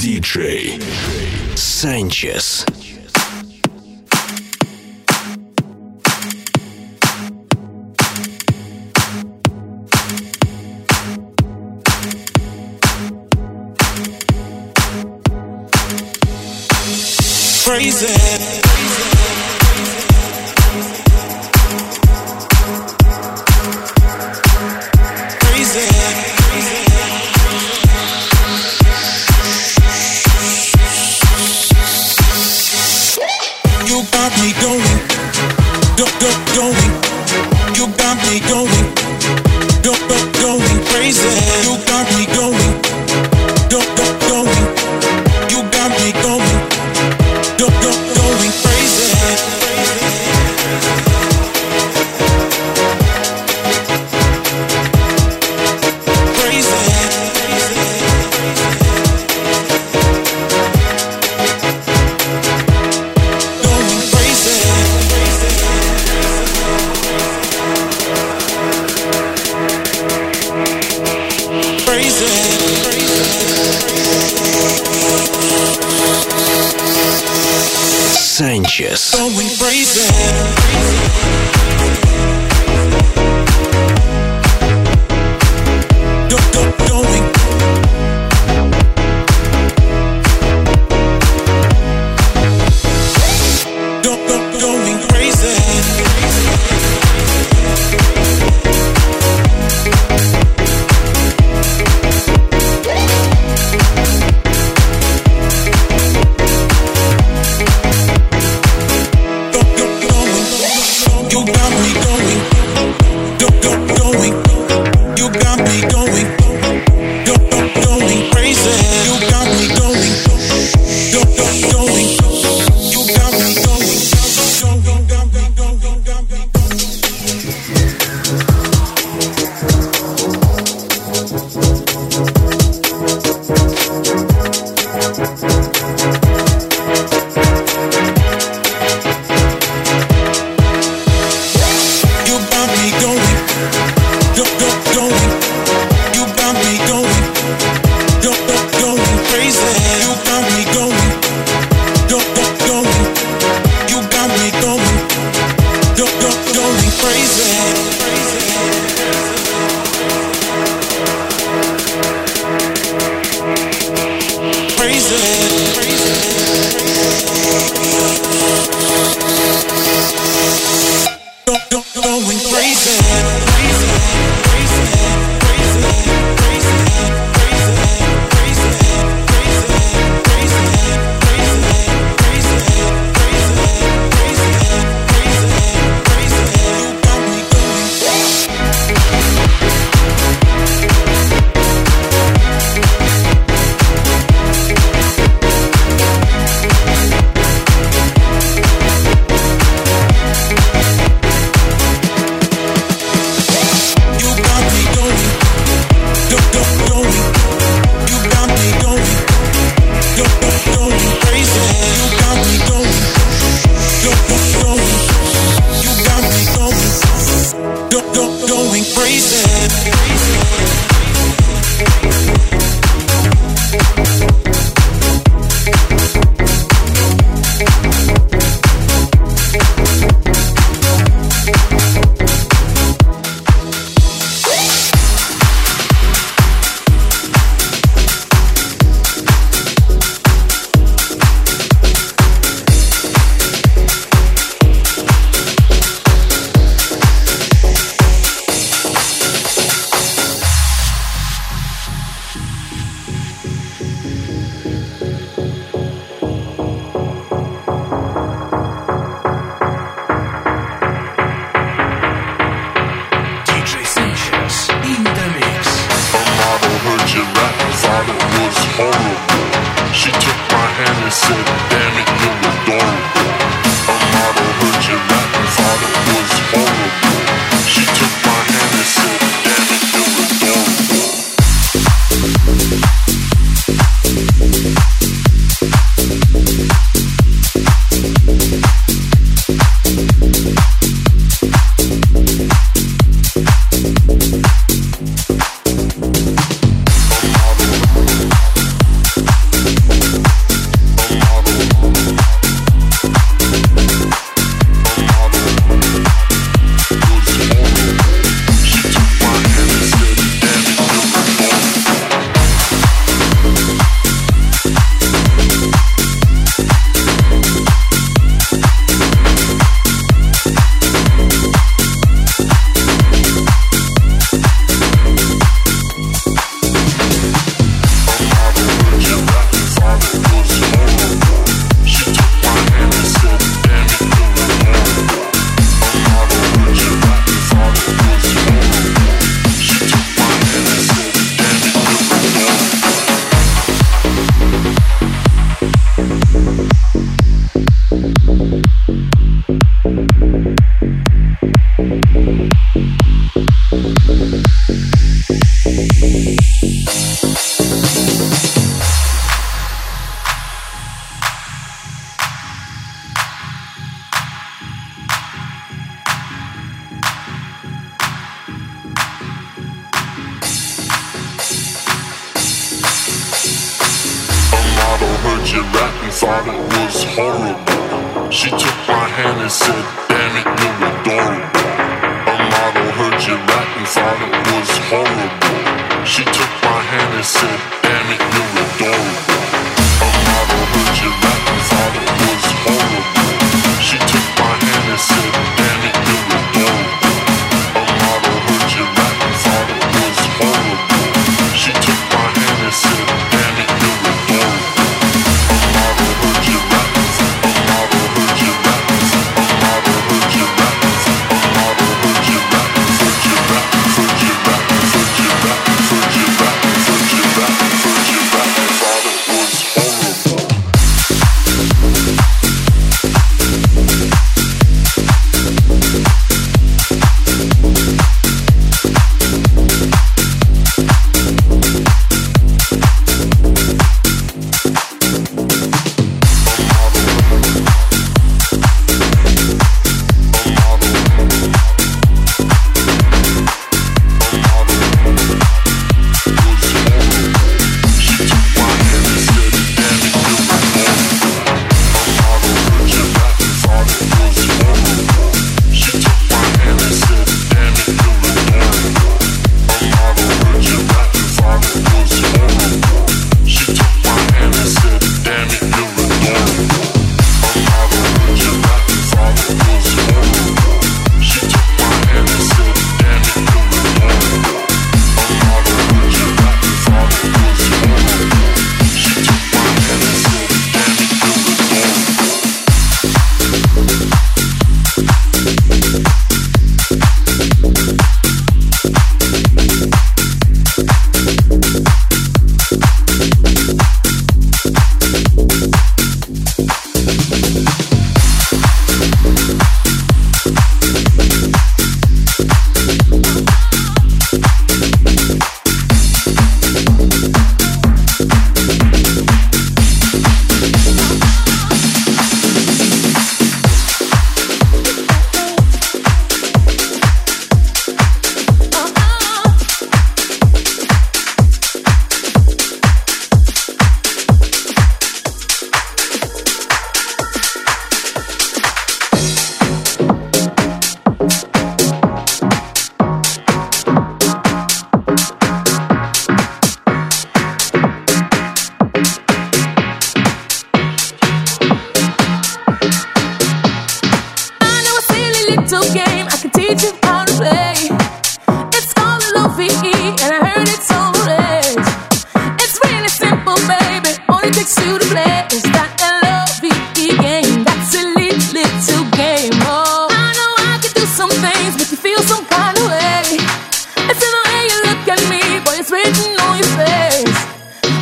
диджей Санчес. Crazy.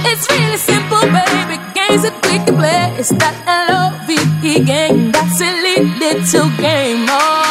It's really simple, baby. Game's a quick It's That L O V E game. That silly little game. Oh.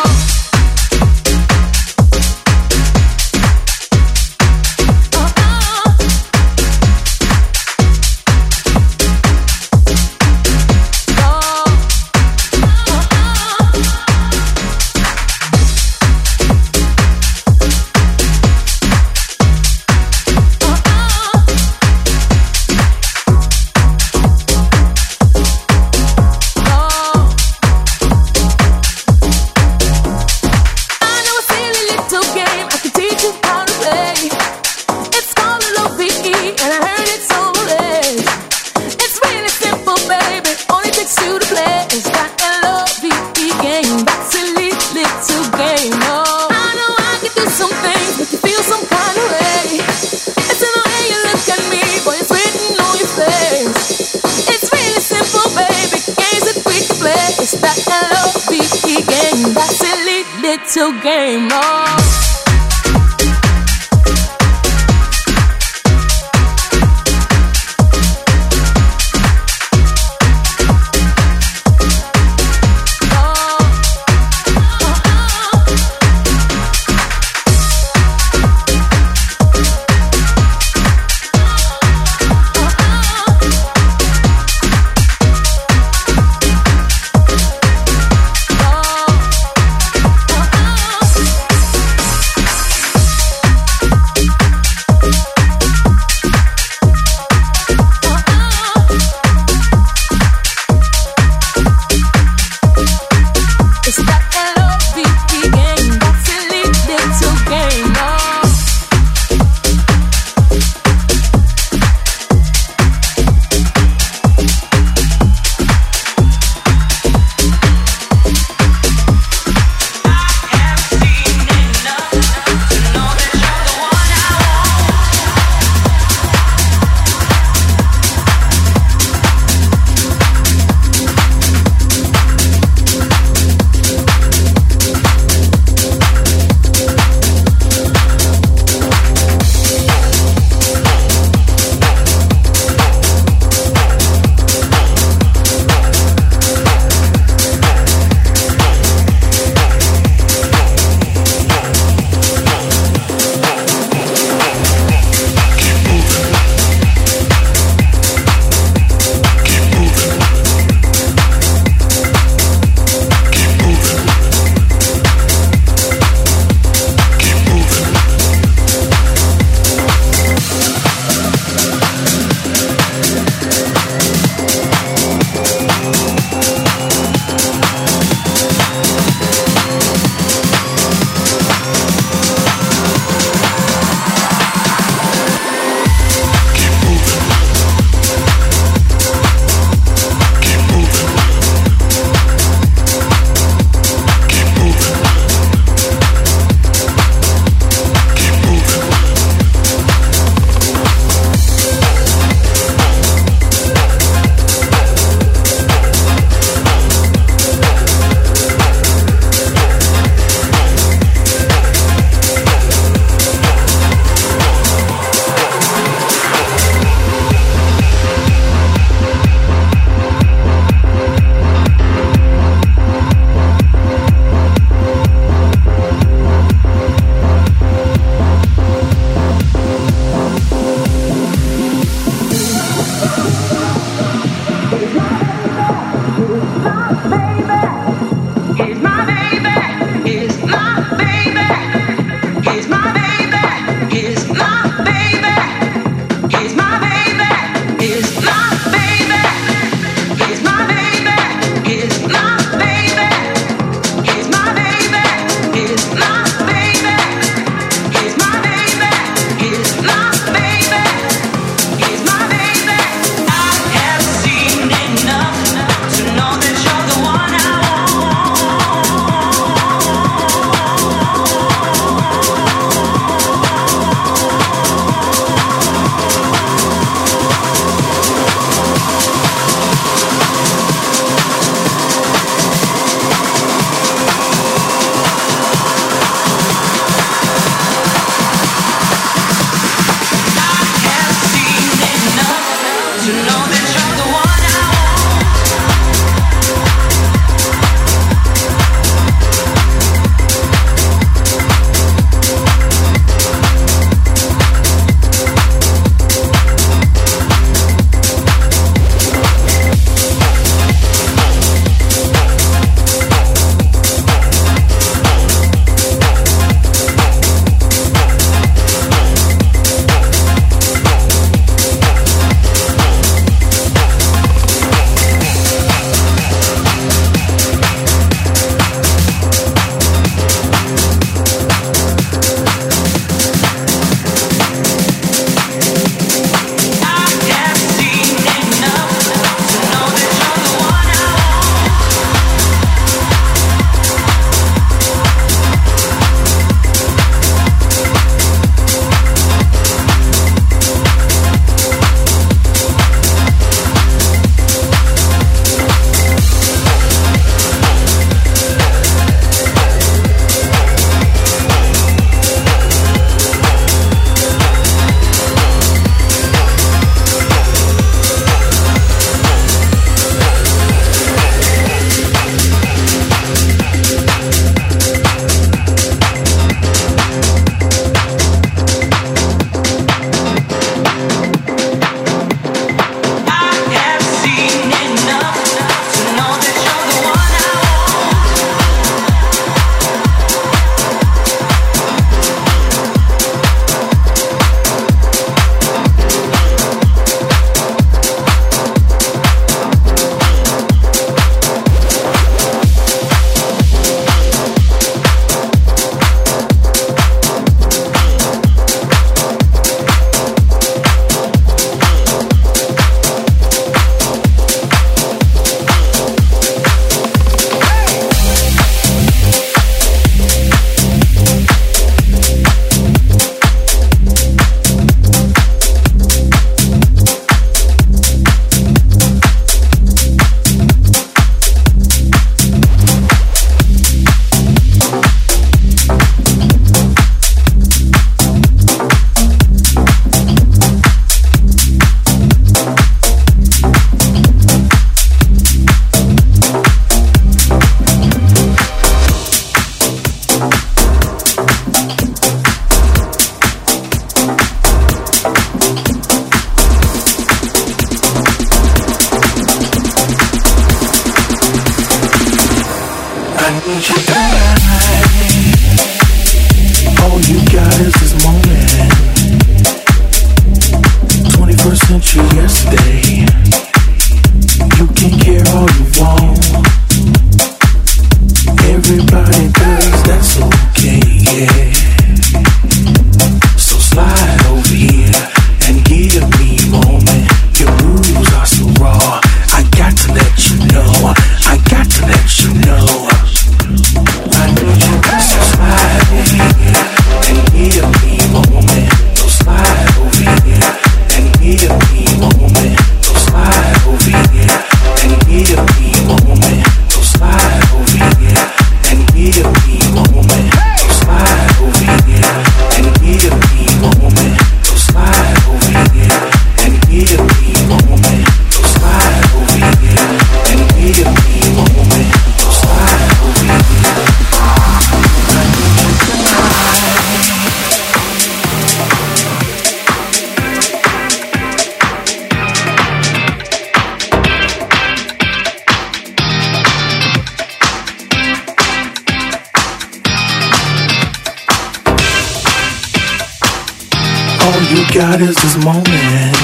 Is this moment.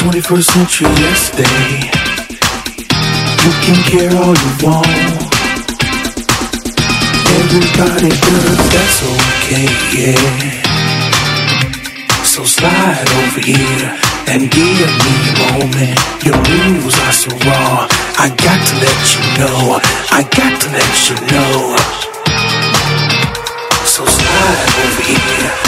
21st century yesterday. You can care all you want. Everybody does, that's okay, yeah. So slide over here and give me a moment. Your moves are so raw. I got to let you know. I got to let you know. So slide over here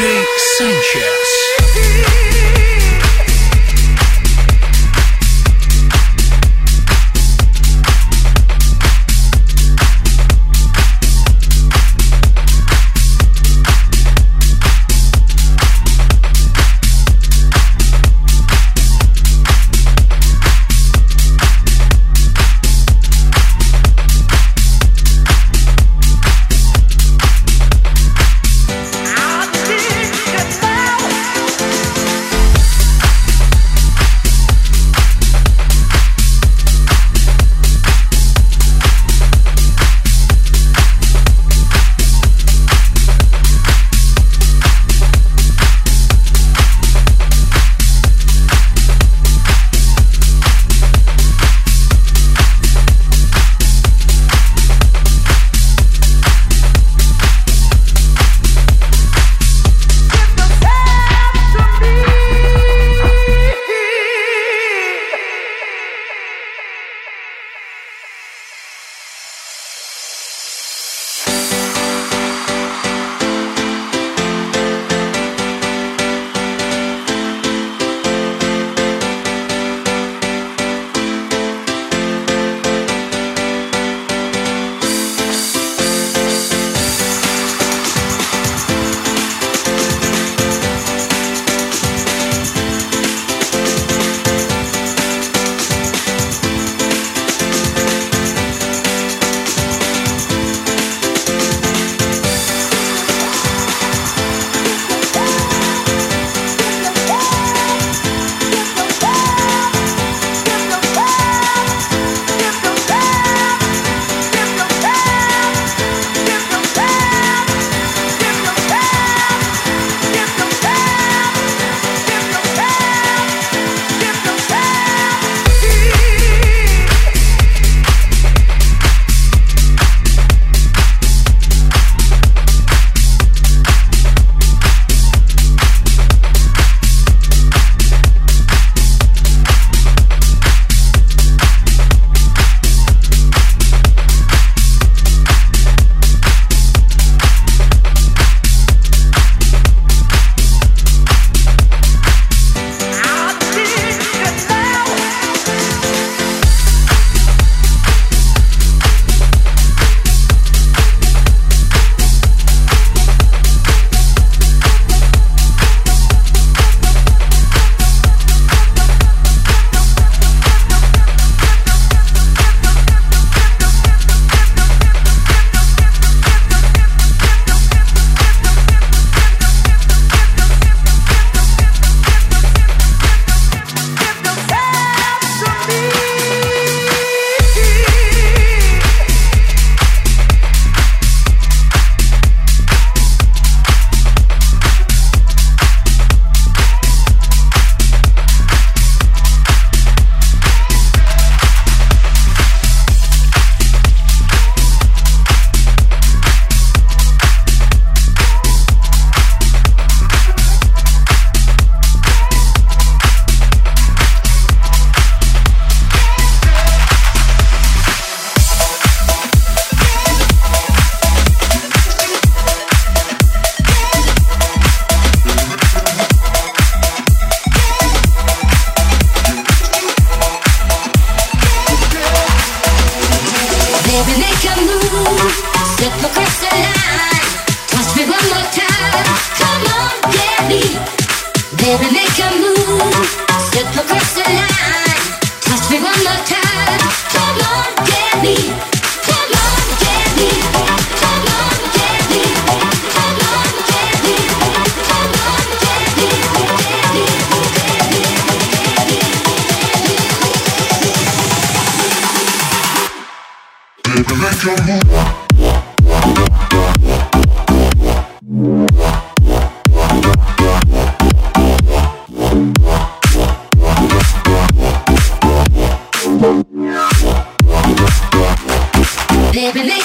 DJ Sanchez.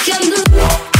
Just a crystalline